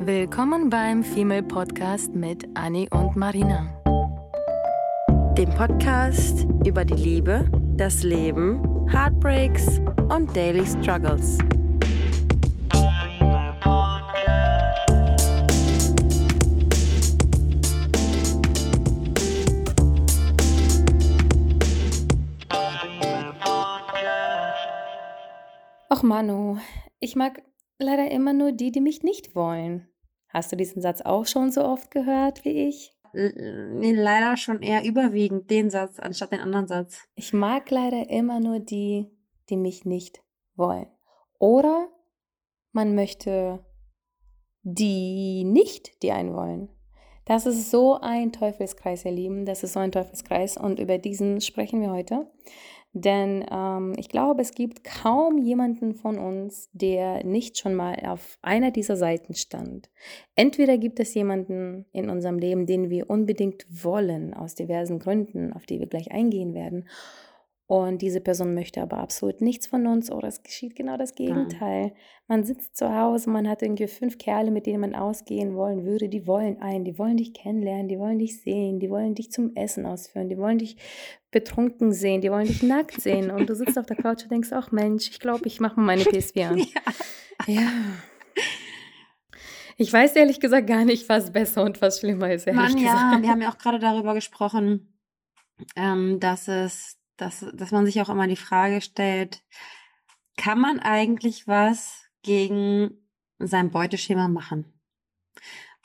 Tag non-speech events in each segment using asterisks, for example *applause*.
Willkommen beim Female Podcast mit Annie und Marina. Dem Podcast über die Liebe, das Leben, Heartbreaks und Daily Struggles. Och Manu, ich mag leider immer nur die, die mich nicht wollen. Hast du diesen Satz auch schon so oft gehört wie ich? Leider schon eher überwiegend den Satz anstatt den anderen Satz. Ich mag leider immer nur die, die mich nicht wollen. Oder man möchte die nicht, die einen wollen. Das ist so ein Teufelskreis, ihr Lieben. Das ist so ein Teufelskreis und über diesen sprechen wir heute. Denn ähm, ich glaube, es gibt kaum jemanden von uns, der nicht schon mal auf einer dieser Seiten stand. Entweder gibt es jemanden in unserem Leben, den wir unbedingt wollen, aus diversen Gründen, auf die wir gleich eingehen werden. Und diese Person möchte aber absolut nichts von uns oder es geschieht genau das Gegenteil. Man sitzt zu Hause, man hat irgendwie fünf Kerle, mit denen man ausgehen wollen würde, die wollen ein, die wollen dich kennenlernen, die wollen dich sehen, die wollen dich zum Essen ausführen, die wollen dich betrunken sehen, die wollen dich nackt *laughs* sehen und du sitzt auf der Couch und denkst, ach Mensch, ich glaube, ich mache mal meine *laughs* PSV an. Ja. *laughs* ja. Ich weiß ehrlich gesagt gar nicht, was besser und was schlimmer ist. Mann, ja, wir haben ja auch gerade darüber gesprochen, ähm, dass es dass, dass man sich auch immer die Frage stellt, kann man eigentlich was gegen sein Beuteschema machen?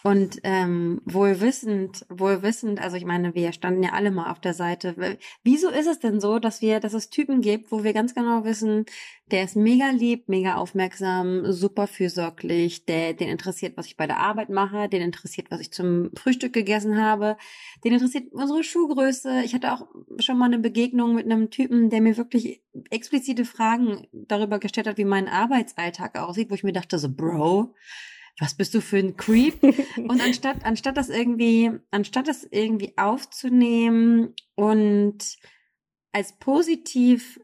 Und ähm, wohl wissend, wohl wissend, also ich meine, wir standen ja alle mal auf der Seite. Wieso ist es denn so, dass wir, dass es Typen gibt, wo wir ganz genau wissen, der ist mega lieb, mega aufmerksam, super fürsorglich, der, den interessiert, was ich bei der Arbeit mache, den interessiert, was ich zum Frühstück gegessen habe, den interessiert unsere Schuhgröße. Ich hatte auch schon mal eine Begegnung mit einem Typen, der mir wirklich explizite Fragen darüber gestellt hat, wie mein Arbeitsalltag aussieht, wo ich mir dachte so, Bro, was bist du für ein Creep? *laughs* Und anstatt, anstatt das irgendwie, anstatt das irgendwie aufzunehmen und als positiv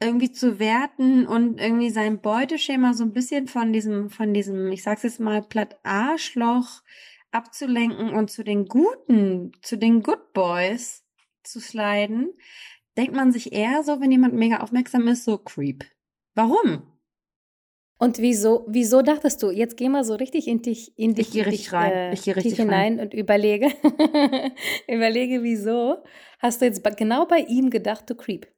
irgendwie zu werten und irgendwie sein Beuteschema so ein bisschen von diesem, von diesem, ich sag's jetzt mal, platt Arschloch abzulenken und zu den Guten, zu den Good Boys zu sliden, denkt man sich eher so, wenn jemand mega aufmerksam ist, so Creep. Warum? Und wieso, wieso dachtest du, jetzt geh mal so richtig in dich, in dich, ich gehe richtig rein. Äh, ich gehe richtig hinein rein. und überlege, *laughs* überlege, wieso hast du jetzt genau bei ihm gedacht, du Creep?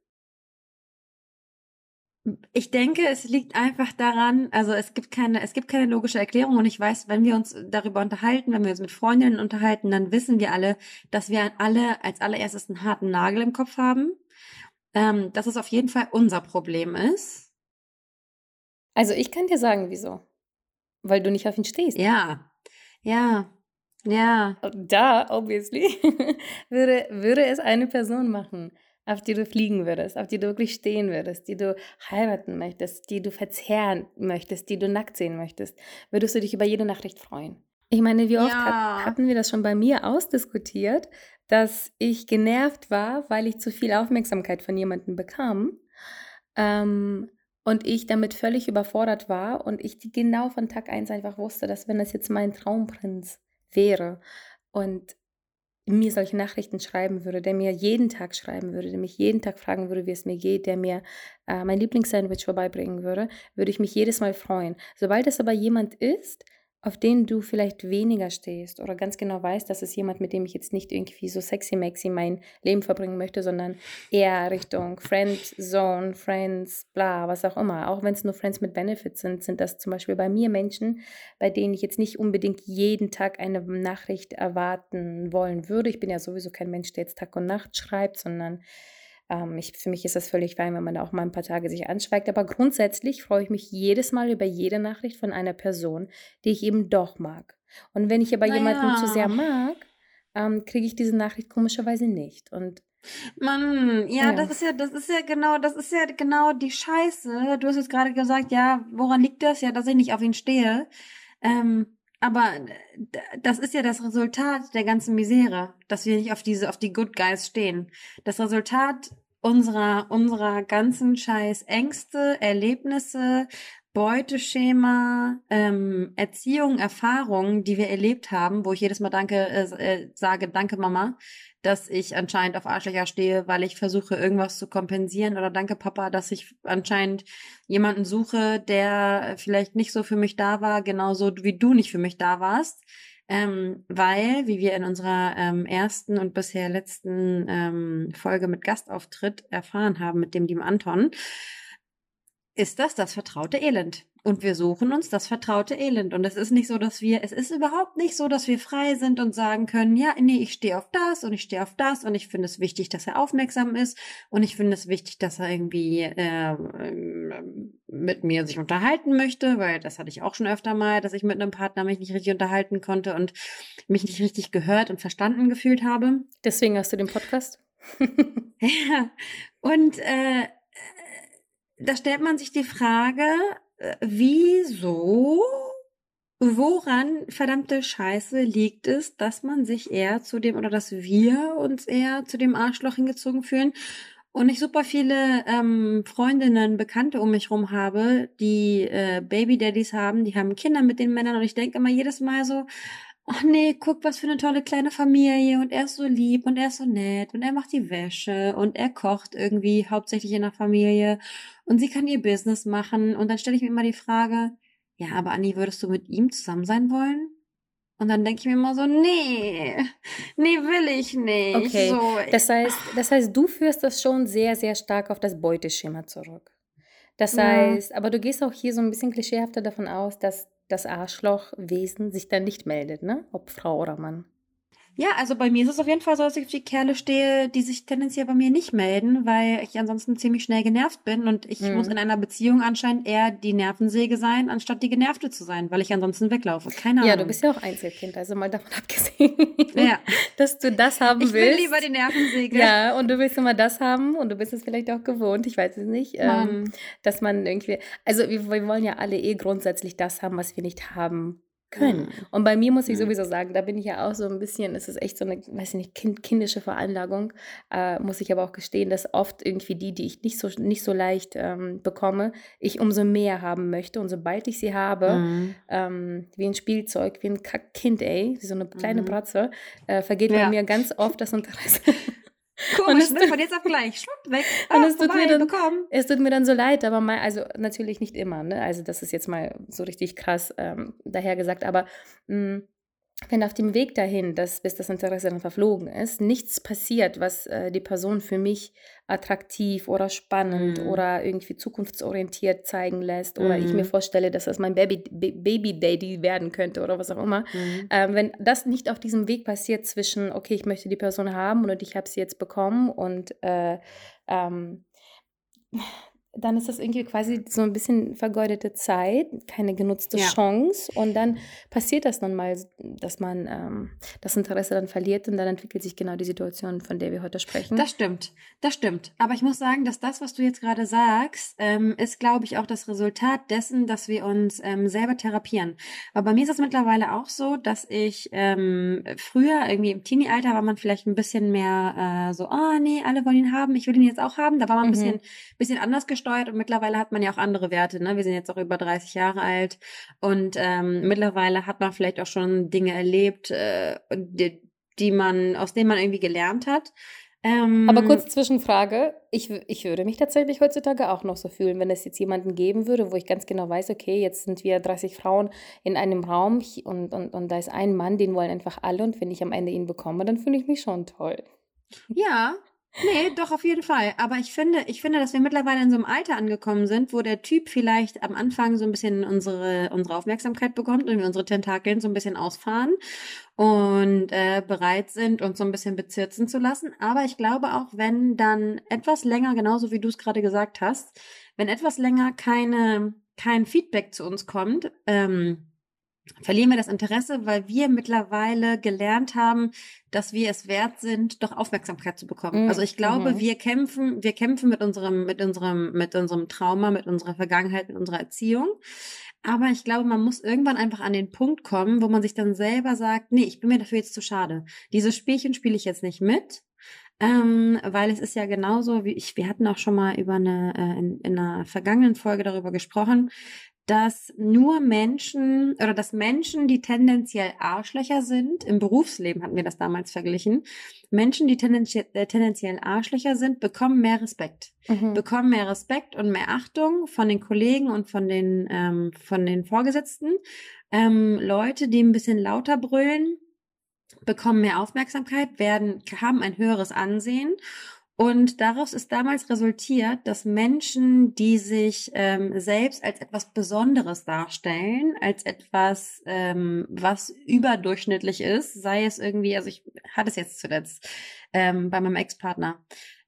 Ich denke, es liegt einfach daran, also es gibt keine, es gibt keine logische Erklärung und ich weiß, wenn wir uns darüber unterhalten, wenn wir uns mit Freundinnen unterhalten, dann wissen wir alle, dass wir alle als allererstes einen harten Nagel im Kopf haben, ähm, dass es auf jeden Fall unser Problem ist also ich kann dir sagen, wieso. Weil du nicht auf ihn stehst. Ja, ja, ja. Da, obviously, *laughs* würde, würde es eine Person machen, auf die du fliegen würdest, auf die du wirklich stehen würdest, die du heiraten möchtest, die du verzehren möchtest, die du nackt sehen möchtest, würdest du dich über jede Nachricht freuen. Ich meine, wie oft ja. hat, hatten wir das schon bei mir ausdiskutiert, dass ich genervt war, weil ich zu viel Aufmerksamkeit von jemandem bekam. Ähm, und ich damit völlig überfordert war und ich genau von Tag 1 einfach wusste, dass wenn das jetzt mein Traumprinz wäre und mir solche Nachrichten schreiben würde, der mir jeden Tag schreiben würde, der mich jeden Tag fragen würde, wie es mir geht, der mir äh, mein Lieblingssandwich vorbeibringen würde, würde ich mich jedes Mal freuen. Sobald es aber jemand ist, auf den du vielleicht weniger stehst oder ganz genau weißt, dass es jemand, mit dem ich jetzt nicht irgendwie so sexy maxi mein Leben verbringen möchte, sondern eher Richtung Friend Zone, Friends, bla, was auch immer. Auch wenn es nur Friends mit Benefits sind, sind das zum Beispiel bei mir Menschen, bei denen ich jetzt nicht unbedingt jeden Tag eine Nachricht erwarten wollen würde. Ich bin ja sowieso kein Mensch, der jetzt Tag und Nacht schreibt, sondern ähm, ich, für mich ist das völlig fein, wenn man da auch mal ein paar Tage sich anschweigt. Aber grundsätzlich freue ich mich jedes Mal über jede Nachricht von einer Person, die ich eben doch mag. Und wenn ich aber naja. jemanden zu sehr mag, ähm, kriege ich diese Nachricht komischerweise nicht. Und Mann, ja, ja, das ist ja, das ist ja genau, das ist ja genau die Scheiße. Du hast jetzt gerade gesagt, ja, woran liegt das? Ja, dass ich nicht auf ihn stehe. Ähm, aber das ist ja das Resultat der ganzen Misere, dass wir nicht auf diese, auf die Good Guys stehen. Das Resultat unserer, unserer ganzen scheiß Ängste, Erlebnisse Beuteschema, ähm, Erziehung, Erfahrungen, die wir erlebt haben, wo ich jedes Mal danke äh, äh, sage, danke Mama, dass ich anscheinend auf Arschlöcher stehe, weil ich versuche, irgendwas zu kompensieren. Oder danke Papa, dass ich anscheinend jemanden suche, der vielleicht nicht so für mich da war, genauso wie du nicht für mich da warst. Ähm, weil, wie wir in unserer ähm, ersten und bisher letzten ähm, Folge mit Gastauftritt erfahren haben, mit dem lieben Anton, ist das das vertraute Elend. Und wir suchen uns das vertraute Elend. Und es ist nicht so, dass wir, es ist überhaupt nicht so, dass wir frei sind und sagen können, ja, nee, ich stehe auf das und ich stehe auf das und ich finde es wichtig, dass er aufmerksam ist und ich finde es wichtig, dass er irgendwie äh, mit mir sich unterhalten möchte, weil das hatte ich auch schon öfter mal, dass ich mit einem Partner mich nicht richtig unterhalten konnte und mich nicht richtig gehört und verstanden gefühlt habe. Deswegen hast du den Podcast. *laughs* ja. Und äh, da stellt man sich die Frage, äh, wieso, woran verdammte Scheiße liegt es, dass man sich eher zu dem oder dass wir uns eher zu dem Arschloch hingezogen fühlen? Und ich super viele ähm, Freundinnen, Bekannte um mich rum habe, die äh, Baby Daddies haben, die haben Kinder mit den Männern. Und ich denke immer jedes Mal so, ach nee, guck, was für eine tolle kleine Familie und er ist so lieb und er ist so nett und er macht die Wäsche und er kocht irgendwie hauptsächlich in der Familie und sie kann ihr Business machen und dann stelle ich mir immer die Frage, ja, aber Anni, würdest du mit ihm zusammen sein wollen? Und dann denke ich mir immer so, nee, nee, will ich nicht. Okay, so, das heißt, das heißt, du führst das schon sehr, sehr stark auf das Beuteschema zurück. Das Ja. heißt, aber du gehst auch hier so ein bisschen klischeehafter davon aus, dass das Arschlochwesen sich dann nicht meldet, ne? Ob Frau oder Mann. Ja, also bei mir ist es auf jeden Fall so, dass ich auf die Kerle stehe, die sich tendenziell bei mir nicht melden, weil ich ansonsten ziemlich schnell genervt bin und ich Mhm. muss in einer Beziehung anscheinend eher die Nervensäge sein, anstatt die Genervte zu sein, weil ich ansonsten weglaufe. Keine Ahnung. Ja, du bist ja auch Einzelkind, also mal davon *laughs* abgesehen, Ja. dass du das haben Ich will willst. lieber die Nervensäge. Ja, und du willst immer das haben und du bist es vielleicht auch gewohnt, ich weiß es nicht, ähm, dass man irgendwie, also wir, wir wollen ja alle eh grundsätzlich das haben, was wir nicht haben können. Und bei mir muss ich sowieso sagen, da bin ich ja auch so ein bisschen, es ist echt so eine, weiß ich nicht, kind, kindische Veranlagung, äh, muss ich aber auch gestehen, dass oft irgendwie die, die ich nicht so, nicht so leicht ähm, bekomme, ich umso mehr haben möchte. Und sobald ich sie habe, Mhm. ähm, wie ein Spielzeug, wie ein Kackkind, ey, wie so eine kleine Mhm. Bratze, äh, vergeht bei Ja. mir ganz oft das Interesse. *laughs* Komisch, es ne? Von jetzt auf gleich. Schwupp, weg. *laughs* Und Ah, es tut mir dann- bekommen. Es tut mir dann so leid, aber mal, also natürlich nicht immer, ne? Also das ist jetzt mal so richtig krass ähm, dahergesagt, aber mh, wenn auf dem Weg dahin, dass, bis das Interesse dann verflogen ist, nichts passiert, was äh, die Person für mich attraktiv oder spannend Mhm. oder irgendwie zukunftsorientiert zeigen lässt oder ich Mhm. mir vorstelle, dass das mein Baby, Ba- Baby Daddy werden könnte oder was auch immer, Mhm. ähm, wenn das nicht auf diesem Weg passiert zwischen, okay, ich möchte die Person haben und ich habe sie jetzt bekommen und äh, ähm, dann ist das irgendwie quasi so ein bisschen vergeudete Zeit, keine genutzte Ja. Chance und dann passiert das dann mal, dass man ähm, das Interesse dann verliert und dann entwickelt sich genau die Situation, von der wir heute sprechen. Das stimmt, das stimmt. Aber ich muss sagen, dass das, was du jetzt gerade sagst, ähm, ist, glaube ich, auch das Resultat dessen, dass wir uns ähm, selber therapieren. Aber bei mir ist es mittlerweile auch so, dass ich ähm, früher, irgendwie im Teenie-Alter, war man vielleicht ein bisschen mehr äh, so, oh nee, alle wollen ihn haben, ich will ihn jetzt auch haben. Da war man ein Mhm. bisschen, bisschen anders gesteuert und mittlerweile hat man ja auch andere Werte. Ne? Wir sind jetzt auch über 30 Jahre alt und ähm, mittlerweile hat man vielleicht auch schon Dinge erlebt, äh, die, die man, aus denen man irgendwie gelernt hat. Ähm, Aber kurz Zwischenfrage. Ich, ich würde mich tatsächlich heutzutage auch noch so fühlen, wenn es jetzt jemanden geben würde, wo ich ganz genau weiß, okay, jetzt sind wir 30 Frauen in einem Raum und, und, und da ist ein Mann, den wollen einfach alle und wenn ich am Ende ihn bekomme, dann fühle ich mich schon toll. Ja, nee, doch auf jeden Fall. Aber ich finde, ich finde, dass wir mittlerweile in so einem Alter angekommen sind, wo der Typ vielleicht am Anfang so ein bisschen unsere, unsere Aufmerksamkeit bekommt und unsere Tentakeln so ein bisschen ausfahren und äh, bereit sind, uns so ein bisschen bezirzen zu lassen. Aber ich glaube auch, wenn dann etwas länger, genauso wie du es gerade gesagt hast, wenn etwas länger keine, kein Feedback zu uns kommt, ähm, verlieren wir das Interesse, weil wir mittlerweile gelernt haben, dass wir es wert sind, doch Aufmerksamkeit zu bekommen. Mm, Also ich glaube, mhm. wir kämpfen, wir kämpfen mit unserem, mit unserem, mit unserem Trauma, mit unserer Vergangenheit, mit unserer Erziehung. Aber ich glaube, man muss irgendwann einfach an den Punkt kommen, wo man sich dann selber sagt, nee, ich bin mir dafür jetzt zu schade. Dieses Spielchen spiele ich jetzt nicht mit. Ähm, weil es ist ja genauso wie ich, wir hatten auch schon mal über eine, äh, in, in einer vergangenen Folge darüber gesprochen, dass nur Menschen oder dass Menschen, die tendenziell Arschlöcher sind, im Berufsleben hatten wir das damals verglichen, Menschen, die tendenziell, äh, tendenziell Arschlöcher sind, bekommen mehr Respekt. Mhm. Bekommen mehr Respekt und mehr Achtung von den Kollegen und von den, ähm, von den Vorgesetzten. Ähm, Leute, die ein bisschen lauter brüllen, bekommen mehr Aufmerksamkeit, werden, haben ein höheres Ansehen und daraus ist damals resultiert, dass Menschen, die sich ähm, selbst als etwas Besonderes darstellen, als etwas, ähm, was überdurchschnittlich ist, sei es irgendwie, also ich hatte es jetzt zuletzt ähm, bei meinem Ex-Partner,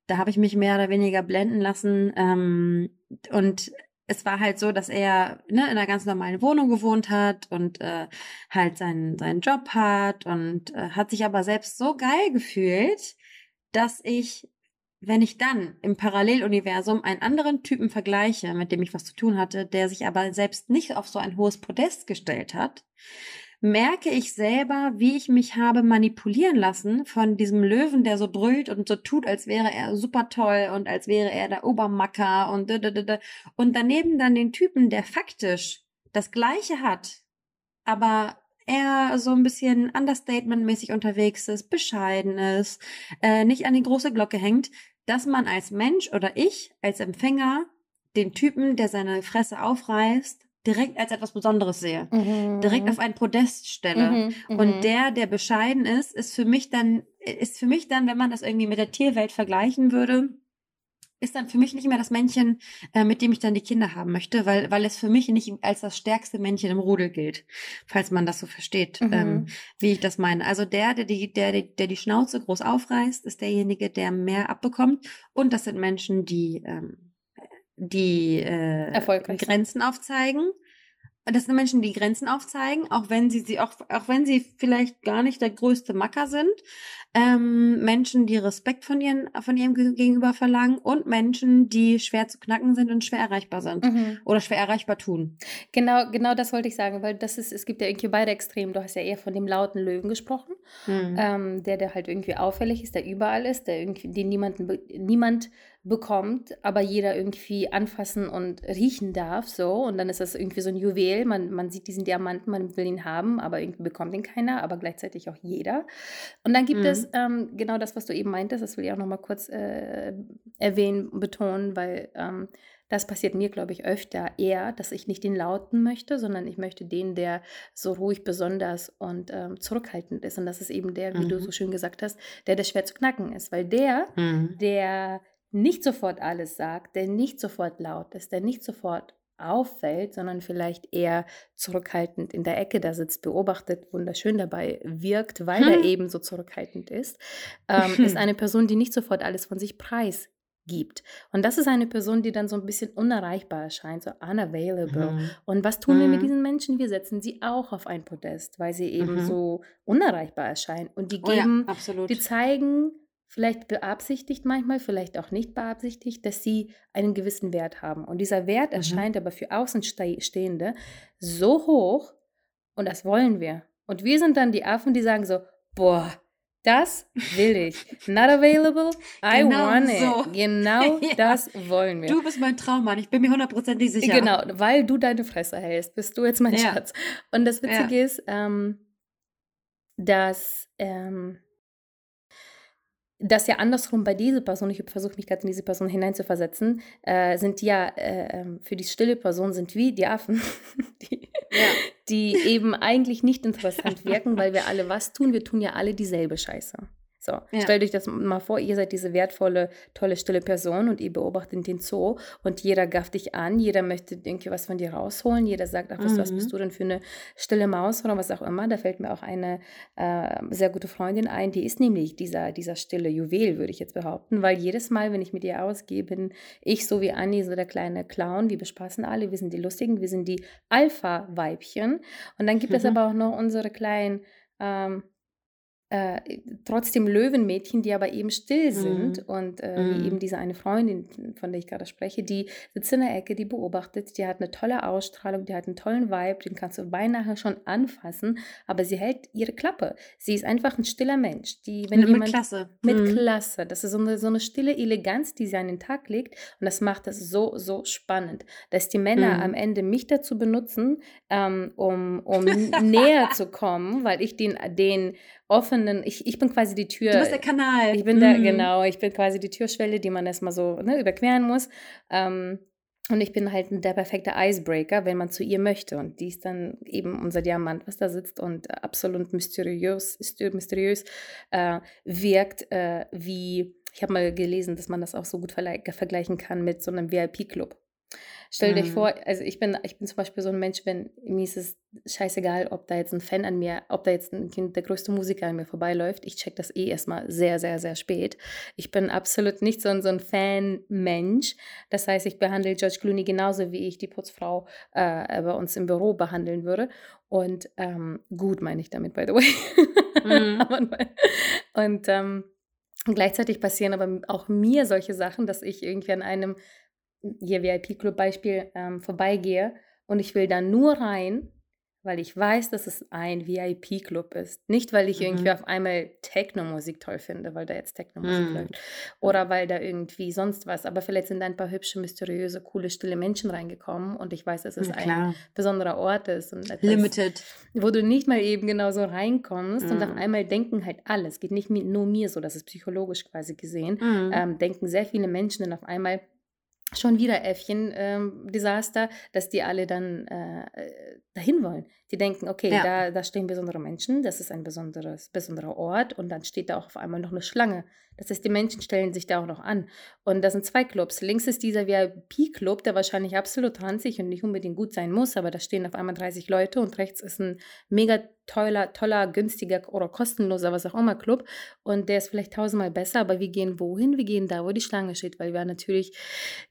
da habe ich mich mehr oder weniger blenden lassen ähm, und es war halt so, dass er ne, in einer ganz normalen Wohnung gewohnt hat und äh, halt seinen, seinen Job hat und äh, hat sich aber selbst so geil gefühlt, dass ich wenn ich dann im Paralleluniversum einen anderen Typen vergleiche, mit dem ich was zu tun hatte, der sich aber selbst nicht auf so ein hohes Podest gestellt hat, merke ich selber, wie ich mich habe manipulieren lassen von diesem Löwen, der so brüllt und so tut, als wäre er super toll und als wäre er der Obermacker und und daneben dann den Typen, der faktisch das Gleiche hat, aber er so ein bisschen understatement-mäßig unterwegs ist, bescheiden ist, äh, nicht an die große Glocke hängt, dass man als Mensch oder ich als Empfänger den Typen, der seine Fresse aufreißt, direkt als etwas Besonderes sehe, mhm. direkt auf ein Podest stelle. Mhm, mhm. Und der, der bescheiden ist, ist für mich dann, ist für mich dann, wenn man das irgendwie mit der Tierwelt vergleichen würde, ist dann für mich nicht mehr das Männchen, äh, mit dem ich dann die Kinder haben möchte, weil, weil es für mich nicht als das stärkste Männchen im Rudel gilt, falls man das so versteht, mhm. ähm, wie ich das meine. Also der, der die, der, der die Schnauze groß aufreißt, ist derjenige, der mehr abbekommt. Und das sind Menschen, die, ähm, die äh, Grenzen aufzeigen das sind Menschen, die Grenzen aufzeigen, auch wenn sie sie auch auch wenn sie vielleicht gar nicht der größte Macker sind. Ähm, Menschen, die Respekt von ihren von ihrem Gegenüber verlangen und Menschen, die schwer zu knacken sind und schwer erreichbar sind mhm. oder schwer erreichbar tun. Genau, genau das wollte ich sagen, weil das ist es gibt ja irgendwie beide Extreme. Du hast ja eher von dem lauten Löwen gesprochen, mhm. ähm, der der halt irgendwie auffällig ist, der überall ist, der irgendwie den niemanden niemand bekommt, aber jeder irgendwie anfassen und riechen darf, so. Und dann ist das irgendwie so ein Juwel. Man, man sieht diesen Diamanten, man will ihn haben, aber irgendwie bekommt ihn keiner, aber gleichzeitig auch jeder. Und dann gibt mhm. es ähm, genau das, was du eben meintest, das will ich auch nochmal kurz äh, erwähnen, betonen, weil ähm, das passiert mir, glaube ich, öfter eher, dass ich nicht den Lauten möchte, sondern ich möchte den, der so ruhig, besonders und ähm, zurückhaltend ist. Und das ist eben der, wie mhm. du so schön gesagt hast, der, der schwer zu knacken ist. Weil der, mhm. der nicht sofort alles sagt, der nicht sofort laut ist, der nicht sofort auffällt, sondern vielleicht eher zurückhaltend in der Ecke da sitzt, beobachtet, wunderschön dabei wirkt, weil hm. er eben so zurückhaltend ist, ähm, ist *laughs* eine Person, die nicht sofort alles von sich preisgibt. Und das ist eine Person, die dann so ein bisschen unerreichbar erscheint, so unavailable. Mhm. Und was tun mhm. wir mit diesen Menschen? Wir setzen sie auch auf ein Podest, weil sie eben mhm. so unerreichbar erscheinen. Und die geben, oh ja, die zeigen vielleicht beabsichtigt manchmal, vielleicht auch nicht beabsichtigt, dass sie einen gewissen Wert haben. Und dieser Wert mhm. erscheint aber für Außenstehende so hoch und das wollen wir. Und wir sind dann die Affen, die sagen so, boah, das will ich. Not available, I genau want so. it. Genau *laughs* ja. das wollen wir. Du bist mein Traummann, ich bin mir hundertprozentig sicher. Genau, weil du deine Fresse hältst, bist du jetzt mein ja. Schatz. Und das Witzige ja. ist, ähm, dass ähm, das ja andersrum bei dieser Person, ich versuche mich gerade in diese Person hineinzuversetzen, äh, sind ja äh, ähm, für die stille Person sind wie die Affen, *laughs* die, ja. die eben eigentlich nicht interessant wirken, weil wir alle was tun? Wir tun ja alle dieselbe Scheiße. So, ja. stellt euch das mal vor, ihr seid diese wertvolle, tolle, stille Person und ihr beobachtet den Zoo und jeder gafft dich an, jeder möchte irgendwie was von dir rausholen, jeder sagt, ach, was, mhm. was bist du denn für eine stille Maus oder was auch immer. Da fällt mir auch eine äh, sehr gute Freundin ein, die ist nämlich dieser, dieser stille Juwel, würde ich jetzt behaupten, weil jedes Mal, wenn ich mit ihr ausgehe, bin ich so wie Anni, so der kleine Clown, wir bespaßen alle, wir sind die Lustigen, wir sind die Alpha-Weibchen und dann gibt mhm. es aber auch noch unsere kleinen ähm, äh, trotzdem Löwenmädchen, die aber eben still sind. Mhm. Und äh, Mhm. wie eben diese eine Freundin, von der ich gerade spreche, die sitzt in der Ecke, die beobachtet, die hat eine tolle Ausstrahlung, die hat einen tollen Vibe, den kannst du beinahe schon anfassen, aber sie hält ihre Klappe. Sie ist einfach ein stiller Mensch, die, wenn mit jemand Klasse. mit Mhm. Klasse. Das ist so eine, so eine stille Eleganz, die sie an den Tag legt. Und das macht das so, so spannend, dass die Männer Mhm. am Ende mich dazu benutzen, ähm, um, um *laughs* näher zu kommen, weil ich den, den offenen, ich, ich bin quasi die Tür. Du bist der Kanal. Ich bin da, Mhm. genau, ich bin quasi die Türschwelle, die man erstmal so ne, überqueren muss. Ähm, und ich bin halt der perfekte Icebreaker, wenn man zu ihr möchte. Und die ist dann eben unser Diamant, was da sitzt und absolut mysteriös, mysteriös äh, wirkt, äh, wie, ich habe mal gelesen, dass man das auch so gut vergleich- vergleichen kann mit so einem VIP-Club. Stell dir Mhm. vor, also ich bin, ich bin zum Beispiel so ein Mensch, wenn mir ist es scheißegal, ob da jetzt ein Fan an mir, ob da jetzt ein Kind, der größte Musiker an mir vorbeiläuft. Ich check das eh erstmal sehr, sehr, sehr spät. Ich bin absolut nicht so ein, so ein Fan-Mensch. Das heißt, ich behandle George Clooney genauso, wie ich die Putzfrau äh, bei uns im Büro behandeln würde. Und ähm, gut meine ich damit, by the way. Mhm. *laughs* Und ähm, gleichzeitig passieren aber auch mir solche Sachen, dass ich irgendwie an einem hier VIP-Club-Beispiel ähm, vorbeigehe und ich will da nur rein, weil ich weiß, dass es ein VIP-Club ist. Nicht, weil ich Mhm. irgendwie auf einmal Techno-Musik toll finde, weil da jetzt Techno-Musik Mhm. läuft. Oder weil da irgendwie sonst was. Aber vielleicht sind da ein paar hübsche, mysteriöse, coole, stille Menschen reingekommen und ich weiß, dass es Ja, ein besonderer Ort ist. Und etwas, Limited. wo du nicht mal eben genau so reinkommst und auf Mhm. einmal denken halt alle. Es geht nicht nur mir so, das ist psychologisch quasi gesehen Mhm. ähm, denken sehr viele Menschen dann auf einmal schon wieder Äffchen ähm, dass die alle dann äh, äh, dahin wollen. Die denken, okay, Ja. da, da stehen besondere Menschen, das ist ein besonderes, besonderer Ort und dann steht da auch auf einmal noch eine Schlange. Das heißt, die Menschen stellen sich da auch noch an. Und das sind zwei Clubs. Links ist dieser VIP-Club, der wahrscheinlich absolut ranzig und nicht unbedingt gut sein muss, aber da stehen auf einmal 30 Leute und rechts ist ein mega toller, toller, günstiger oder kostenloser, was auch immer Club. Und der ist vielleicht tausendmal besser, aber wir gehen wohin? Wir gehen da, wo die Schlange steht, weil wir natürlich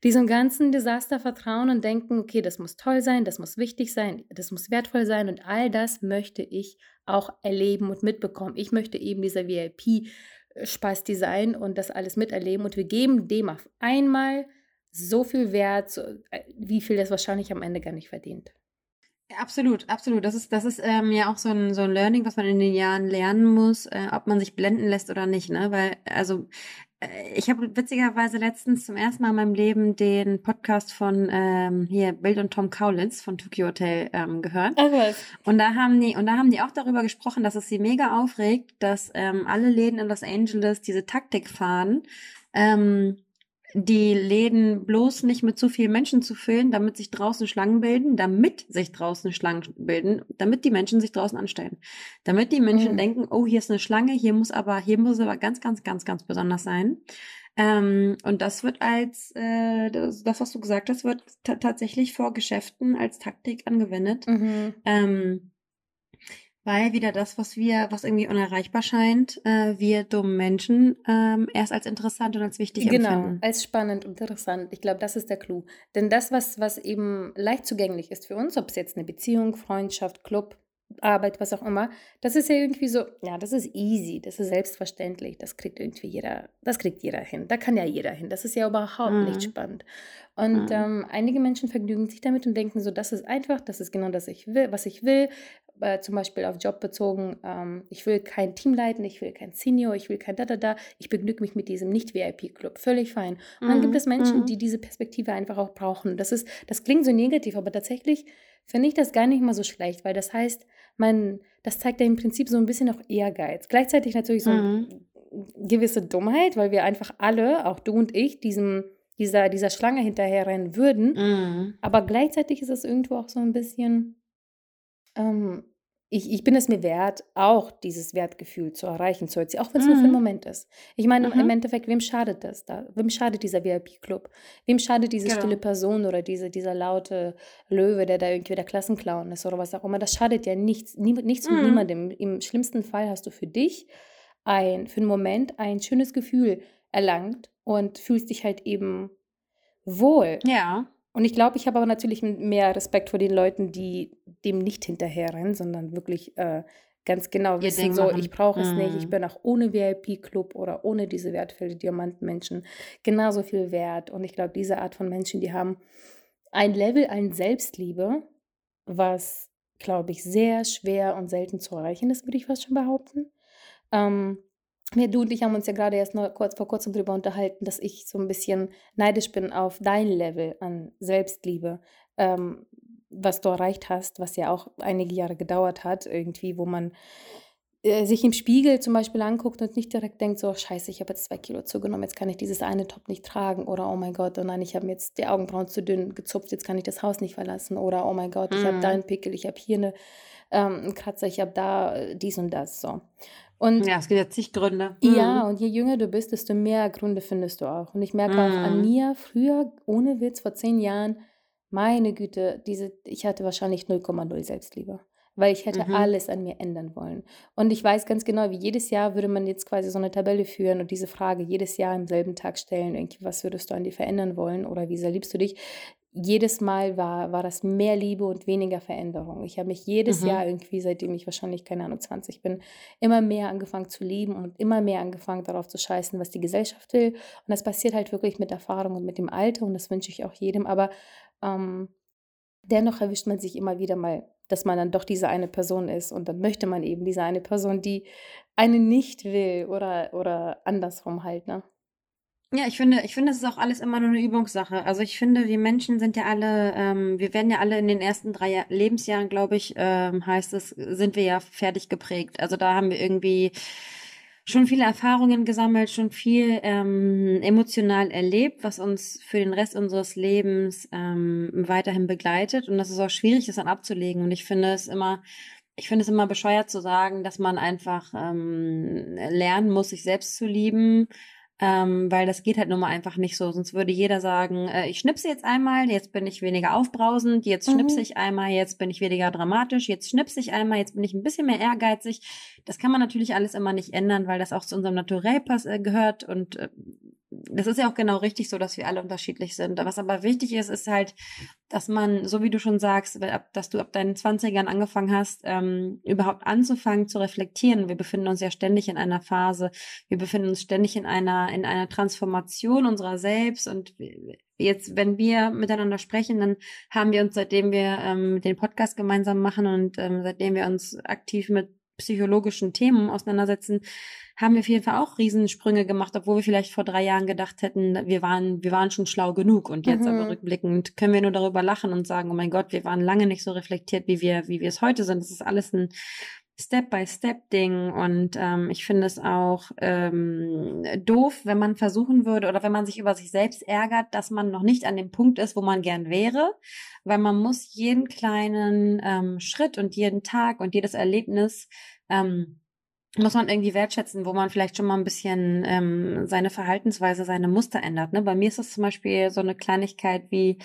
diesem ganzen Desaster vertrauen und denken, okay, das muss toll sein, das muss wichtig sein, das muss wertvoll sein und all das möchte ich auch erleben und mitbekommen. Ich möchte eben dieser VIP-Spasti sein und das alles miterleben und wir geben dem auf einmal so viel Wert, so, äh, wie viel das wahrscheinlich am Ende gar nicht verdient. Absolut, absolut. Das ist, das ist ähm, ja auch so ein, so ein Learning, was man in den Jahren lernen muss, äh, ob man sich blenden lässt oder nicht, ne? Weil, also, ich habe witzigerweise letztens zum ersten Mal in meinem Leben den Podcast von ähm, hier Bill und Tom Kaulitz von Tokyo Hotel ähm, gehört. Ach was. Und da haben die, und da haben die auch darüber gesprochen, dass es sie mega aufregt, dass ähm, alle Läden in Los Angeles diese Taktik fahren, ähm, die Läden bloß nicht mit zu vielen Menschen zu füllen, damit sich draußen Schlangen bilden, damit sich draußen Schlangen bilden, damit die Menschen sich draußen anstellen. Damit die Menschen Mhm. denken, oh, hier ist eine Schlange, hier muss aber, hier muss aber ganz, ganz, ganz, ganz besonders sein. Ähm, und das wird als, äh, das, das, was du gesagt hast, wird ta- tatsächlich vor Geschäften als Taktik angewendet. Mhm. Ähm, weil wieder das, was wir, was irgendwie unerreichbar scheint, äh, wir dummen Menschen ähm, erst als interessant und als wichtig Genau, empfinden. als spannend und interessant. Ich glaube, das ist der Clou. Denn das, was, was eben leicht zugänglich ist für uns, ob es jetzt eine Beziehung, Freundschaft, Club, Arbeit, was auch immer, das ist ja irgendwie so, ja, das ist easy, das ist selbstverständlich, das kriegt irgendwie jeder, das kriegt jeder hin, da kann ja jeder hin, das ist ja überhaupt nicht Mhm. spannend. Und Mhm. ähm, einige Menschen vergnügen sich damit und denken so, das ist einfach, das ist genau das, ich will, was ich will, äh, zum Beispiel auf Job bezogen, ähm, ich will kein Team leiten, ich will kein Senior, ich will kein da-da-da, ich begnüge mich mit diesem Nicht-VIP-Club, völlig fein. Und dann gibt Mhm, es Menschen, mhm. die diese Perspektive einfach auch brauchen. Das ist, das klingt so negativ, aber tatsächlich finde ich das gar nicht mal so schlecht, weil das heißt, man, das zeigt ja im Prinzip so ein bisschen auch Ehrgeiz. Gleichzeitig natürlich so Mhm. eine gewisse Dummheit, weil wir einfach alle, auch du und ich, diesem, dieser, dieser Schlange hinterherrennen würden. Mhm. Aber gleichzeitig ist es irgendwo auch so ein bisschen, ähm, ich, ich bin es mir wert, auch dieses Wertgefühl zu erreichen, zu erzielen, auch wenn es nur für einen Mhm. Moment ist. Ich meine, im Mhm. Endeffekt, wem schadet das da? Wem schadet dieser VIP-Club? Wem schadet diese Genau. stille Person oder diese, dieser laute Löwe, der da irgendwie der Klassenclown ist oder was auch immer? Das schadet ja nichts, nie, nichts und Mhm. niemandem. Im schlimmsten Fall hast du für dich ein, für einen Moment ein schönes Gefühl erlangt und fühlst dich halt eben wohl. Ja. Und ich glaube, ich habe aber natürlich mehr Respekt vor den Leuten, die dem nicht hinterherrennen, sondern wirklich äh, ganz genau wissen, so, ich brauche es mm. nicht, ich mhm. bin auch ohne VIP-Club oder ohne diese wertvolle Diamantenmenschen genauso viel wert. Und ich glaube, diese Art von Menschen, die haben ein Level an Selbstliebe, was, glaube ich, sehr schwer und selten zu erreichen ist, würde ich fast schon behaupten. Ähm, wir, du und ich haben uns ja gerade erst noch kurz, vor kurzem darüber unterhalten, dass ich so ein bisschen neidisch bin auf dein Level an Selbstliebe, ähm, was du erreicht hast, was ja auch einige Jahre gedauert hat, irgendwie, wo man äh, sich im Spiegel zum Beispiel anguckt und nicht direkt denkt, so, scheiße, ich habe jetzt zwei Kilo zugenommen, jetzt kann ich dieses eine Top nicht tragen. Oder, oh mein Gott, oh nein, ich habe mir jetzt die Augenbrauen zu dünn gezupft, jetzt kann ich das Haus nicht verlassen. Oder, oh mein Gott, ich habe da mhm. einen Pickel, ich habe hier eine, ähm, Kratzer, ich habe da äh, dies und das. So. Und ja, es gibt ja zig Gründe. Ja, mhm. und je jünger du bist, desto mehr Gründe findest du auch. Und ich merke mhm. auch an mhm. mir, früher, ohne Witz, vor zehn Jahren, meine Güte, diese, ich hatte wahrscheinlich 0,0 Selbstliebe. Weil ich hätte mhm. alles an mir ändern wollen. Und ich weiß ganz genau, wie jedes Jahr würde man jetzt quasi so eine Tabelle führen und diese Frage jedes Jahr im selben Tag stellen, irgendwie, was würdest du an dir verändern wollen oder wie sehr liebst du dich? Jedes Mal war, war das mehr Liebe und weniger Veränderung. Ich habe mich jedes mhm. Jahr irgendwie, seitdem ich wahrscheinlich, keine Ahnung, 20 bin, immer mehr angefangen zu lieben und immer mehr angefangen darauf zu scheißen, was die Gesellschaft will. Und das passiert halt wirklich mit Erfahrung und mit dem Alter und das wünsche ich auch jedem. Aber ähm, dennoch erwischt man sich immer wieder mal, dass man dann doch diese eine Person ist und dann möchte man eben diese eine Person, die einen nicht will oder, oder andersrum halt, ne? Ja, ich finde, ich finde, es ist auch alles immer nur eine Übungssache. Also ich finde, wir Menschen sind ja alle, ähm, wir werden ja alle in den ersten drei Lebensjahren, glaube ich, ähm, heißt es, sind wir ja fertig geprägt. Also da haben wir irgendwie schon viele Erfahrungen gesammelt, schon viel ähm, emotional erlebt, was uns für den Rest unseres Lebens ähm, weiterhin begleitet. Und das ist auch schwierig, das dann abzulegen. Und ich finde es immer ich finde es immer bescheuert zu sagen, dass man einfach ähm, lernen muss, sich selbst zu lieben ähm, weil das geht halt nun mal einfach nicht so. Sonst würde jeder sagen, äh, ich schnipse jetzt einmal, jetzt bin ich weniger aufbrausend, jetzt mhm. schnipse ich einmal, jetzt bin ich weniger dramatisch, jetzt schnipse ich einmal, jetzt bin ich ein bisschen mehr ehrgeizig. Das kann man natürlich alles immer nicht ändern, weil das auch zu unserem Naturell äh, gehört und äh, das ist ja auch genau richtig so, dass wir alle unterschiedlich sind. Was aber wichtig ist, ist halt, dass man, so wie du schon sagst, dass du ab deinen 20ern angefangen hast, ähm, überhaupt anzufangen zu reflektieren. Wir befinden uns ja ständig in einer Phase, wir befinden uns ständig in einer, in einer Transformation unserer selbst und jetzt, wenn wir miteinander sprechen, dann haben wir uns, seitdem wir ähm, den Podcast gemeinsam machen und ähm, seitdem wir uns aktiv mit psychologischen Themen auseinandersetzen, haben wir auf jeden Fall auch Riesensprünge gemacht, obwohl wir vielleicht vor drei Jahren gedacht hätten, wir waren, wir waren schon schlau genug. Und jetzt mhm. aber rückblickend können wir nur darüber lachen und sagen, oh mein Gott, wir waren lange nicht so reflektiert, wie wir, wie wir es heute sind. Das ist alles ein Step-by-Step-Ding und ähm, ich finde es auch ähm, doof, wenn man versuchen würde oder wenn man sich über sich selbst ärgert, dass man noch nicht an dem Punkt ist, wo man gern wäre, weil man muss jeden kleinen ähm, Schritt und jeden Tag und jedes Erlebnis ähm, muss man irgendwie wertschätzen, wo man vielleicht schon mal ein bisschen ähm, seine Verhaltensweise, seine Muster ändert. Ne? Bei mir ist das zum Beispiel so eine Kleinigkeit wie,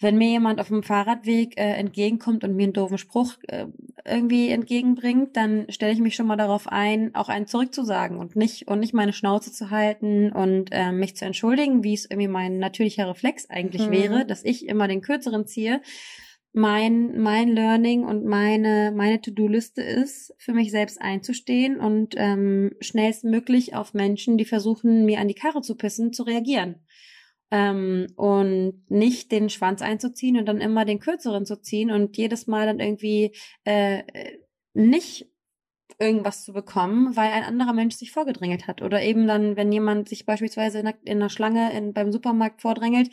wenn mir jemand auf dem Fahrradweg äh, entgegenkommt und mir einen doofen Spruch äh, irgendwie entgegenbringt, dann stelle ich mich schon mal darauf ein, auch einen zurückzusagen und nicht und nicht meine Schnauze zu halten und äh, mich zu entschuldigen, wie es irgendwie mein natürlicher Reflex eigentlich mhm. wäre, dass ich immer den kürzeren ziehe mein, mein Learning und meine, meine To-Do-Liste ist, für mich selbst einzustehen und ähm, schnellstmöglich auf Menschen, die versuchen, mir an die Karre zu pissen, zu reagieren. Ähm, und nicht den Schwanz einzuziehen und dann immer den kürzeren zu ziehen und jedes Mal dann irgendwie äh, nicht irgendwas zu bekommen, weil ein anderer Mensch sich vorgedrängelt hat. Oder eben dann, wenn jemand sich beispielsweise in einer Schlange in, beim Supermarkt vordrängelt,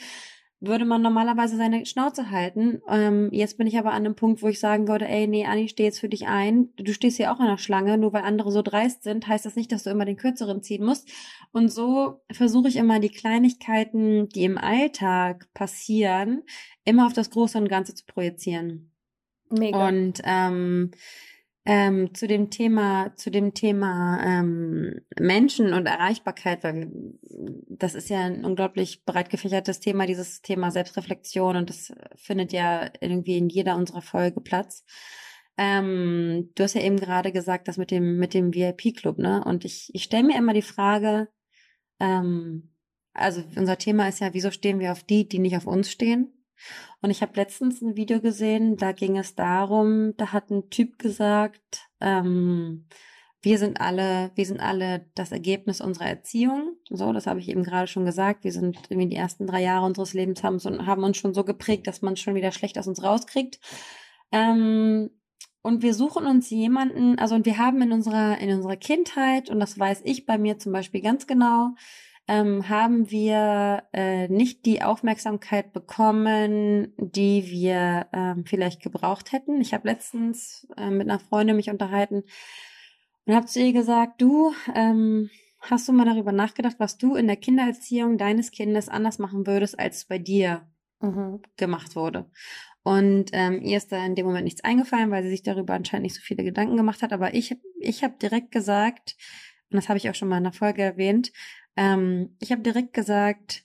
würde man normalerweise seine Schnauze halten. Ähm, jetzt bin ich aber an einem Punkt, wo ich sagen würde, ey, nee, Anni, steh jetzt für dich ein. Du stehst hier auch in der Schlange, nur weil andere so dreist sind, heißt das nicht, dass du immer den kürzeren ziehen musst. Und so versuche ich immer die Kleinigkeiten, die im Alltag passieren, immer auf das Große und Ganze zu projizieren. Mega. Und ähm, ähm, zu dem Thema, zu dem Thema ähm, Menschen und Erreichbarkeit, weil das ist ja ein unglaublich breit gefächertes Thema, dieses Thema Selbstreflexion und das findet ja irgendwie in jeder unserer Folge Platz. Ähm, du hast ja eben gerade gesagt, das mit dem mit dem VIP-Club, ne? Und ich ich stelle mir immer die Frage, ähm, also unser Thema ist ja, wieso stehen wir auf die, die nicht auf uns stehen? Und ich habe letztens ein Video gesehen, da ging es darum, da hat ein Typ gesagt, ähm, wir sind alle, wir sind alle das Ergebnis unserer Erziehung. So, das habe ich eben gerade schon gesagt. Wir sind irgendwie die ersten drei Jahre unseres Lebens haben, haben uns schon so geprägt, dass man schon wieder schlecht aus uns rauskriegt. Ähm, und wir suchen uns jemanden, also und wir haben in unserer, in unserer Kindheit, und das weiß ich bei mir zum Beispiel ganz genau, ähm, haben wir äh, nicht die Aufmerksamkeit bekommen, die wir ähm, vielleicht gebraucht hätten. Ich habe letztens äh, mit einer Freundin mich unterhalten und habe zu ihr gesagt, du, ähm, hast du mal darüber nachgedacht, was du in der Kindererziehung deines Kindes anders machen würdest, als bei dir mhm. gemacht wurde? Und ähm, ihr ist da in dem Moment nichts eingefallen, weil sie sich darüber anscheinend nicht so viele Gedanken gemacht hat. Aber ich, ich habe direkt gesagt, und das habe ich auch schon mal in der Folge erwähnt, ähm, ich habe direkt gesagt,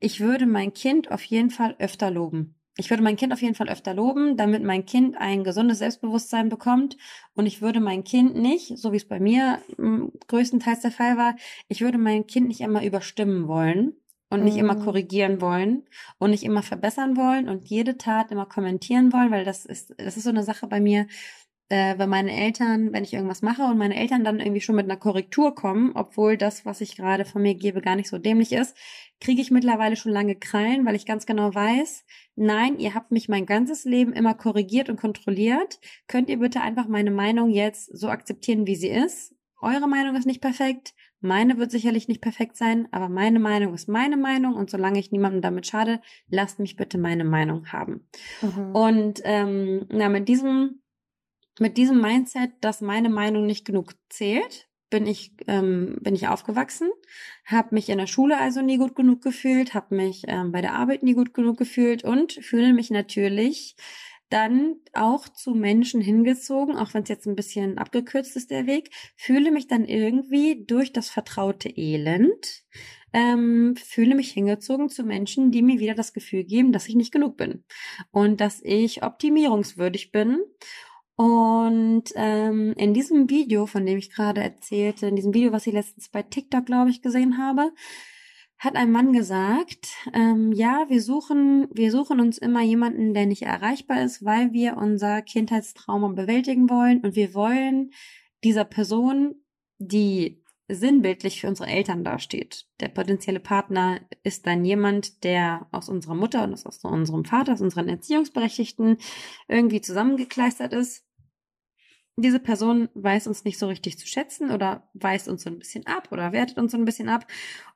ich würde mein Kind auf jeden Fall öfter loben. Ich würde mein Kind auf jeden Fall öfter loben, damit mein Kind ein gesundes Selbstbewusstsein bekommt. Und ich würde mein Kind nicht, so wie es bei mir m, größtenteils der Fall war, ich würde mein Kind nicht immer überstimmen wollen und nicht immer mhm. korrigieren wollen und nicht immer verbessern wollen und jede Tat immer kommentieren wollen, weil das ist, das ist so eine Sache bei mir, äh, wenn meine Eltern, wenn ich irgendwas mache und meine Eltern dann irgendwie schon mit einer Korrektur kommen, obwohl das, was ich gerade von mir gebe, gar nicht so dämlich ist, kriege ich mittlerweile schon lange Krallen, weil ich ganz genau weiß, nein, ihr habt mich mein ganzes Leben immer korrigiert und kontrolliert. Könnt ihr bitte einfach meine Meinung jetzt so akzeptieren, wie sie ist? Eure Meinung ist nicht perfekt. Meine wird sicherlich nicht perfekt sein, aber meine Meinung ist meine Meinung und solange ich niemandem damit schade, lasst mich bitte meine Meinung haben. Mhm. Und ähm, na, mit diesem mit diesem Mindset, dass meine Meinung nicht genug zählt, bin ich ähm, bin ich aufgewachsen, habe mich in der Schule also nie gut genug gefühlt, habe mich ähm, bei der Arbeit nie gut genug gefühlt und fühle mich natürlich dann auch zu Menschen hingezogen, auch wenn es jetzt ein bisschen abgekürzt ist der Weg, fühle mich dann irgendwie durch das vertraute Elend, ähm, fühle mich hingezogen zu Menschen, die mir wieder das Gefühl geben, dass ich nicht genug bin und dass ich optimierungswürdig bin und ähm, in diesem Video, von dem ich gerade erzählte, in diesem Video, was ich letztens bei TikTok, glaube ich, gesehen habe, hat ein Mann gesagt, ähm, ja, wir suchen, wir suchen uns immer jemanden, der nicht erreichbar ist, weil wir unser Kindheitstrauma bewältigen wollen und wir wollen dieser Person, die sinnbildlich für unsere Eltern dasteht. Der potenzielle Partner ist dann jemand, der aus unserer Mutter und aus unserem Vater, aus unseren Erziehungsberechtigten irgendwie zusammengekleistert ist diese Person weiß uns nicht so richtig zu schätzen oder weist uns so ein bisschen ab oder wertet uns so ein bisschen ab.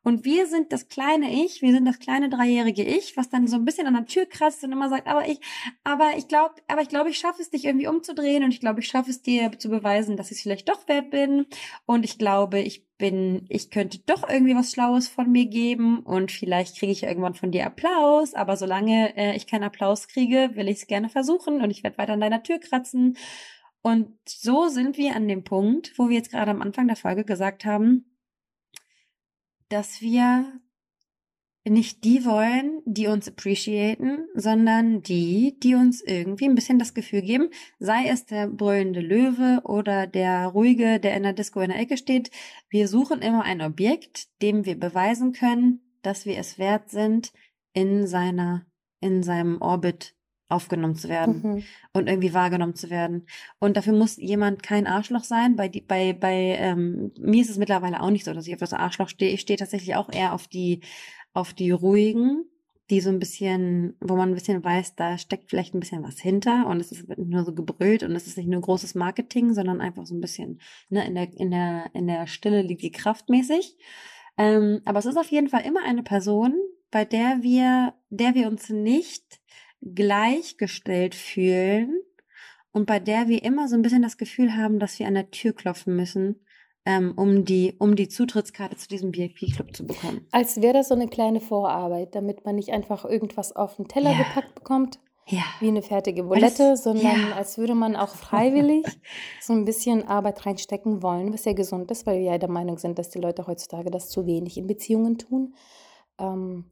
Und wir sind das kleine Ich, wir sind das kleine dreijährige Ich, was dann so ein bisschen an der Tür kratzt und immer sagt, aber ich, aber ich glaube, aber ich glaube, ich schaffe es, dich irgendwie umzudrehen und ich glaube, ich schaffe es dir zu beweisen, dass ich es vielleicht doch wert bin. Und ich glaube, ich bin, ich könnte doch irgendwie was Schlaues von mir geben und vielleicht kriege ich irgendwann von dir Applaus, aber solange äh, ich keinen Applaus kriege, will ich es gerne versuchen und ich werde weiter an deiner Tür kratzen. Und so sind wir an dem Punkt, wo wir jetzt gerade am Anfang der Folge gesagt haben, dass wir nicht die wollen, die uns appreciaten, sondern die, die uns irgendwie ein bisschen das Gefühl geben, sei es der brüllende Löwe oder der ruhige, der in der Disco in der Ecke steht. Wir suchen immer ein Objekt, dem wir beweisen können, dass wir es wert sind, in seiner, in seinem Orbit aufgenommen zu werden mhm. und irgendwie wahrgenommen zu werden. Und dafür muss jemand kein Arschloch sein. Bei, die, bei, bei ähm, mir ist es mittlerweile auch nicht so, dass ich auf das Arschloch stehe. Ich stehe tatsächlich auch eher auf die, auf die ruhigen, die so ein bisschen, wo man ein bisschen weiß, da steckt vielleicht ein bisschen was hinter und es ist nicht nur so gebrüllt und es ist nicht nur großes Marketing, sondern einfach so ein bisschen, ne, in der, in der, in der Stille liegt die Kraft mäßig. Ähm, aber es ist auf jeden Fall immer eine Person, bei der wir, der wir uns nicht gleichgestellt fühlen und bei der wir immer so ein bisschen das Gefühl haben, dass wir an der Tür klopfen müssen, ähm, um, die, um die Zutrittskarte zu diesem VIP-Club zu bekommen. Als wäre das so eine kleine Vorarbeit, damit man nicht einfach irgendwas auf den Teller ja. gepackt bekommt. Ja. Wie eine fertige Bulette, das, sondern ja. als würde man auch freiwillig *laughs* so ein bisschen Arbeit reinstecken wollen, was ja gesund ist, weil wir ja der Meinung sind, dass die Leute heutzutage das zu wenig in Beziehungen tun. Ähm,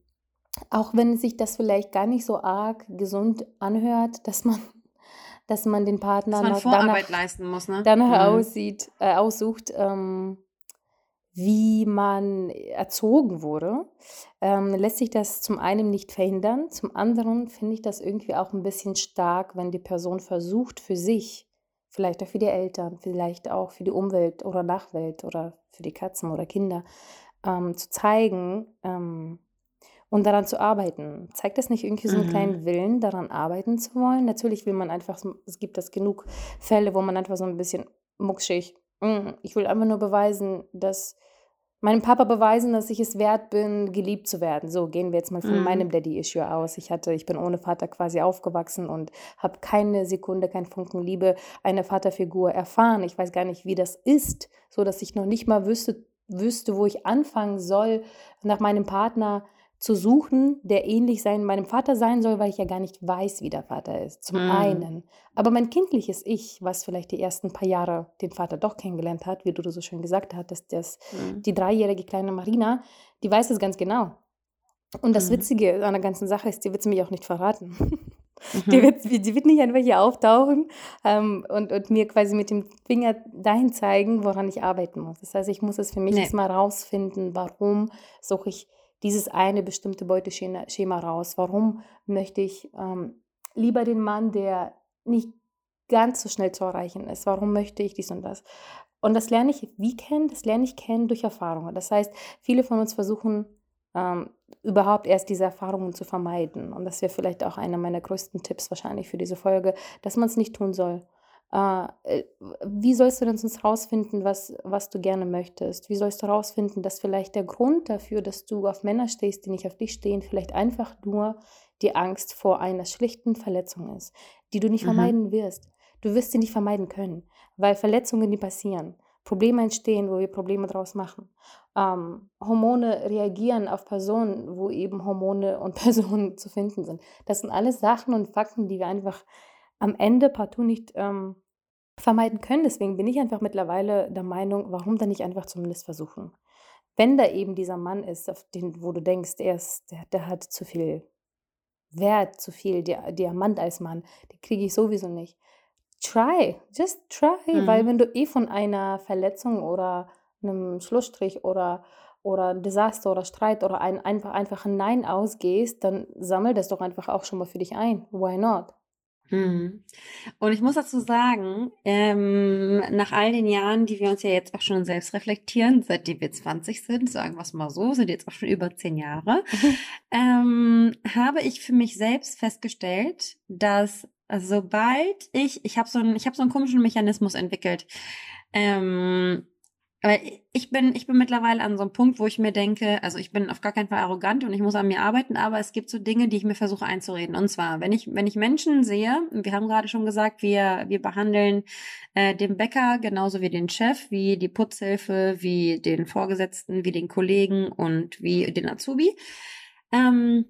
auch wenn sich das vielleicht gar nicht so arg gesund anhört, dass man, *laughs* dass man den Partner dass man danach, leisten muss, ne? danach mhm. aussieht, äh, aussucht, ähm, wie man erzogen wurde, ähm, lässt sich das zum einen nicht verhindern, zum anderen finde ich das irgendwie auch ein bisschen stark, wenn die Person versucht für sich, vielleicht auch für die Eltern, vielleicht auch für die Umwelt oder Nachwelt oder für die Katzen oder Kinder, ähm, zu zeigen ähm, und daran zu arbeiten. Zeigt das nicht irgendwie so einen Mhm. kleinen Willen, daran arbeiten zu wollen? Natürlich will man einfach, es gibt das genug Fälle, wo man einfach so ein bisschen muckschig, "Mm, ich will einfach nur beweisen, dass meinem Papa beweisen, dass ich es wert bin, geliebt zu werden. So gehen wir jetzt mal von Mhm. meinem Daddy-Issue aus. Ich hatte, ich bin ohne Vater quasi aufgewachsen und habe keine Sekunde, kein Funken Liebe einer Vaterfigur erfahren. Ich weiß gar nicht, wie das ist, so dass ich noch nicht mal wüsste, wüsste, wo ich anfangen soll, nach meinem Partner zu suchen, der ähnlich sein, meinem Vater sein soll, weil ich ja gar nicht weiß, wie der Vater ist. Zum Mhm. einen. Aber mein kindliches Ich, was vielleicht die ersten paar Jahre den Vater doch kennengelernt hat, wie du so schön gesagt hattest, das Mhm. die dreijährige kleine Marina, die weiß es ganz genau. Und das Mhm. Witzige an der ganzen Sache ist, die wird sie mich auch nicht verraten. *laughs* Die Mhm. wird, die wird nicht einfach hier auftauchen ähm, und, und mir quasi mit dem Finger dahin zeigen, woran ich arbeiten muss. Das heißt, ich muss es für mich Nee. erstmal rausfinden, warum suche ich dieses eine bestimmte Beuteschema Schema raus? Warum möchte ich ähm, lieber den Mann, der nicht ganz so schnell zu erreichen ist? Warum möchte ich dies und das? Und das lerne ich wie kennen? Das lerne ich kennen durch Erfahrungen. Das heißt, viele von uns versuchen ähm, überhaupt erst diese Erfahrungen zu vermeiden. Und das wäre vielleicht auch einer meiner größten Tipps wahrscheinlich für diese Folge, dass man es nicht tun soll. Äh, äh, wie sollst du denn sonst rausfinden, was, was du gerne möchtest? Wie sollst du rausfinden, dass vielleicht der Grund dafür, dass du auf Männer stehst, die nicht auf dich stehen, vielleicht einfach nur die Angst vor einer schlichten Verletzung ist, die du nicht Mhm. vermeiden wirst. Du wirst sie nicht vermeiden können, weil Verletzungen, die passieren, Probleme entstehen, wo wir Probleme draus machen. Ähm, Hormone reagieren auf Personen, wo eben Hormone und *laughs* Personen zu finden sind. Das sind alles Sachen und Fakten, die wir einfach am Ende partout nicht ähm, vermeiden können. Deswegen bin ich einfach mittlerweile der Meinung, warum dann nicht einfach zumindest versuchen? Wenn da eben dieser Mann ist, auf den, wo du denkst, er ist, der, der hat zu viel Wert, zu viel Dia Diamant als Mann, den kriege ich sowieso nicht. Try, just try, weil Mhm. wenn du eh von einer Verletzung oder einem Schlussstrich oder oder Desaster oder Streit oder ein einfach einfach ein Nein ausgehst, dann sammel das doch einfach auch schon mal für dich ein. Why not? Mhm. Und ich muss dazu sagen, ähm, nach all den Jahren, die wir uns ja jetzt auch schon selbst reflektieren, seitdem wir 20 sind, sagen wir es mal so, sind jetzt auch schon über zehn Jahre, *laughs* ähm, habe ich für mich selbst festgestellt, dass sobald ich, ich habe so einen, ich habe so einen komischen Mechanismus entwickelt, ähm, aber ich bin, ich bin mittlerweile an so einem Punkt, wo ich mir denke, also ich bin auf gar keinen Fall arrogant und ich muss an mir arbeiten, aber es gibt so Dinge, die ich mir versuche einzureden. Und zwar, wenn ich, wenn ich Menschen sehe, wir haben gerade schon gesagt, wir, wir behandeln äh, den Bäcker genauso wie den Chef, wie die Putzhilfe, wie den Vorgesetzten, wie den Kollegen und wie den Azubi. Ähm,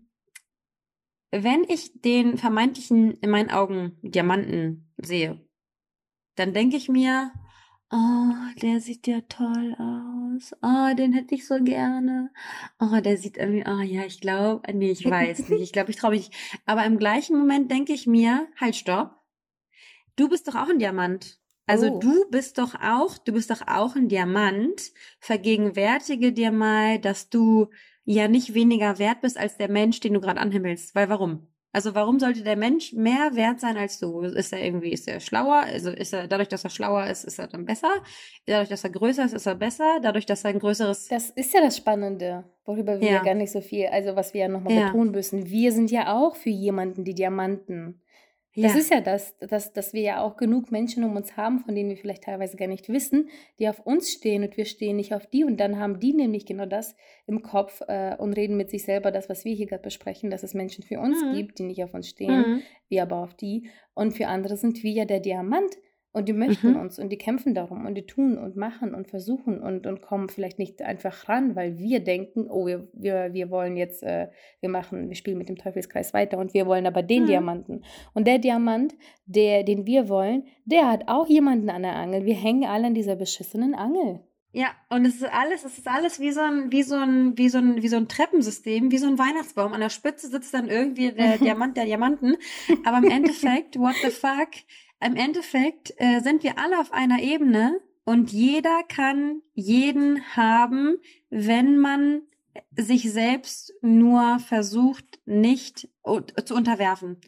wenn ich den vermeintlichen, in meinen Augen, Diamanten sehe, dann denke ich mir, oh, der sieht ja toll aus. Oh, den hätte ich so gerne. Oh, der sieht irgendwie, oh ja, ich glaube, nee, ich weiß nicht. Ich glaube, ich traue mich nicht. Aber im gleichen Moment denke ich mir, halt, stopp. Du bist doch auch ein Diamant. Also Oh. du bist doch auch, du bist doch auch ein Diamant. Vergegenwärtige dir mal, dass du ja nicht weniger wert bist als der Mensch, den du gerade anhimmelst. Weil warum? Also warum sollte der Mensch mehr wert sein als du? Ist er irgendwie, ist er schlauer? Also ist er, dadurch, dass er schlauer ist, ist er dann besser? Dadurch, dass er größer ist, ist er besser? Dadurch, dass er ein größeres... Das ist ja das Spannende, worüber wir Ja. gar nicht so viel, also was wir ja nochmal Ja. betonen müssen. Wir sind ja auch für jemanden die Diamanten. Das ist ja das, dass, dass wir ja auch genug Menschen um uns haben, von denen wir vielleicht teilweise gar nicht wissen, die auf uns stehen und wir stehen nicht auf die. Und dann haben die nämlich genau das im Kopf äh, und reden mit sich selber, das, was wir hier gerade besprechen, dass es Menschen für uns Mhm. gibt, die nicht auf uns stehen, Mhm. wir aber auf die. Und für andere sind wir ja der Diamant. Und die möchten Mhm. uns und die kämpfen darum und die tun und machen und versuchen und, und kommen vielleicht nicht einfach ran, weil wir denken, oh, wir, wir, wir wollen jetzt, äh, wir machen, wir spielen mit dem Teufelskreis weiter und wir wollen aber den Mhm. Diamanten. Und der Diamant, der, den wir wollen, der hat auch jemanden an der Angel. Wir hängen alle an dieser beschissenen Angel. Ja, und es ist alles, es ist alles wie so ein, wie so ein, wie so ein, wie so ein Treppensystem, wie so ein Weihnachtsbaum. An der Spitze sitzt dann irgendwie der *laughs* Diamant der Diamanten. Aber im Endeffekt, what the fuck? Im Endeffekt äh, sind wir alle auf einer Ebene Und jeder kann jeden haben, wenn man sich selbst nur versucht, nicht zu unterwerfen.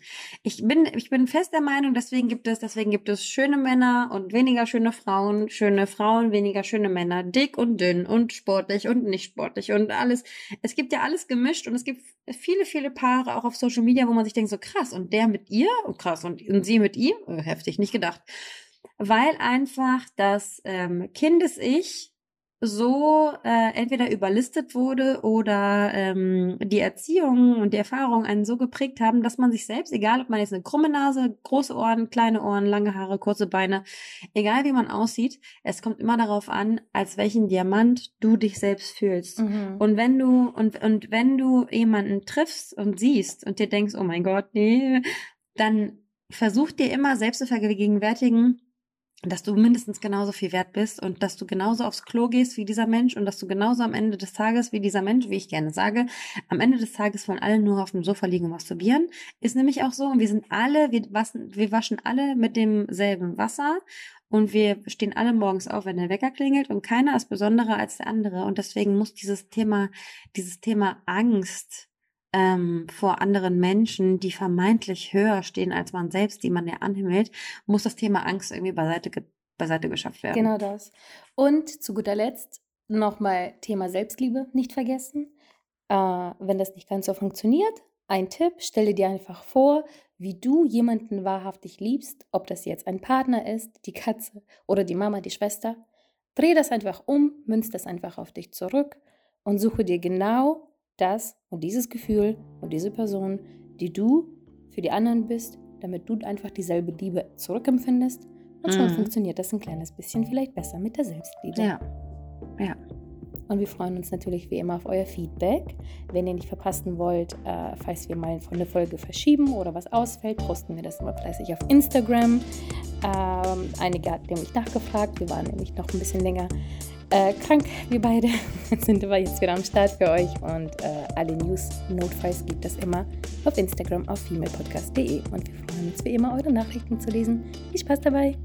Ich bin, ich bin fest der Meinung, deswegen gibt es, deswegen gibt es schöne Männer und weniger schöne Frauen, schöne Frauen, weniger schöne Männer, dick und dünn und sportlich und nicht sportlich und alles. Es gibt ja alles gemischt und es gibt viele, viele Paare auch auf Social Media, wo man sich denkt, so krass, und der mit ihr, oh, krass, und, und sie mit ihm, oh, heftig, nicht gedacht. Weil einfach das ähm, Kindes-Ich so äh, entweder überlistet wurde oder ähm, die Erziehung und die Erfahrung einen so geprägt haben, dass man sich selbst, egal ob man jetzt eine krumme Nase, große Ohren, kleine Ohren, lange Haare, kurze Beine, egal wie man aussieht, es kommt immer darauf an, als welchen Diamant du dich selbst fühlst. Mhm. Und wenn du und und wenn du jemanden triffst und siehst und dir denkst, oh mein Gott, nee, dann versuch dir immer selbst zu vergegenwärtigen, dass du mindestens genauso viel wert bist und dass du genauso aufs Klo gehst wie dieser Mensch und dass du genauso am Ende des Tages wie dieser Mensch, wie ich gerne sage, am Ende des Tages wollen alle nur auf dem Sofa liegen und masturbieren. Ist nämlich auch so und wir sind alle, wir waschen, wir waschen alle mit demselben Wasser und wir stehen alle morgens auf, wenn der Wecker klingelt und keiner ist besonderer als der andere und deswegen muss dieses Thema, dieses Thema Angst ähm, vor anderen Menschen, die vermeintlich höher stehen als man selbst, die man ja anhimmelt, muss das Thema Angst irgendwie beiseite, ge beiseite geschafft werden. Genau das. Und zu guter Letzt nochmal Thema Selbstliebe nicht vergessen. Äh, wenn das nicht ganz so funktioniert, ein Tipp, stelle dir einfach vor, wie du jemanden wahrhaftig liebst, ob das jetzt ein Partner ist, die Katze oder die Mama, die Schwester. Dreh das einfach um, münz das einfach auf dich zurück und suche dir genau das und dieses Gefühl und diese Person, die du für die anderen bist, damit du einfach dieselbe Liebe zurückempfindest. Und schon mhm. funktioniert das ein kleines bisschen vielleicht besser mit der Selbstliebe. Ja. Ja. Und wir freuen uns natürlich wie immer auf euer Feedback. Wenn ihr nicht verpassen wollt, äh, falls wir mal eine Folge verschieben oder was ausfällt, posten wir das immer fleißig auf Instagram. Ähm, einige hatten nämlich nachgefragt. Wir waren nämlich noch ein bisschen länger äh, krank, wir beide. *laughs* sind aber jetzt wieder am Start für euch und äh, alle News, Notfalls gibt es immer auf Instagram auf female.podcast.de und wir freuen uns wie immer, eure Nachrichten zu lesen. Viel Spaß dabei!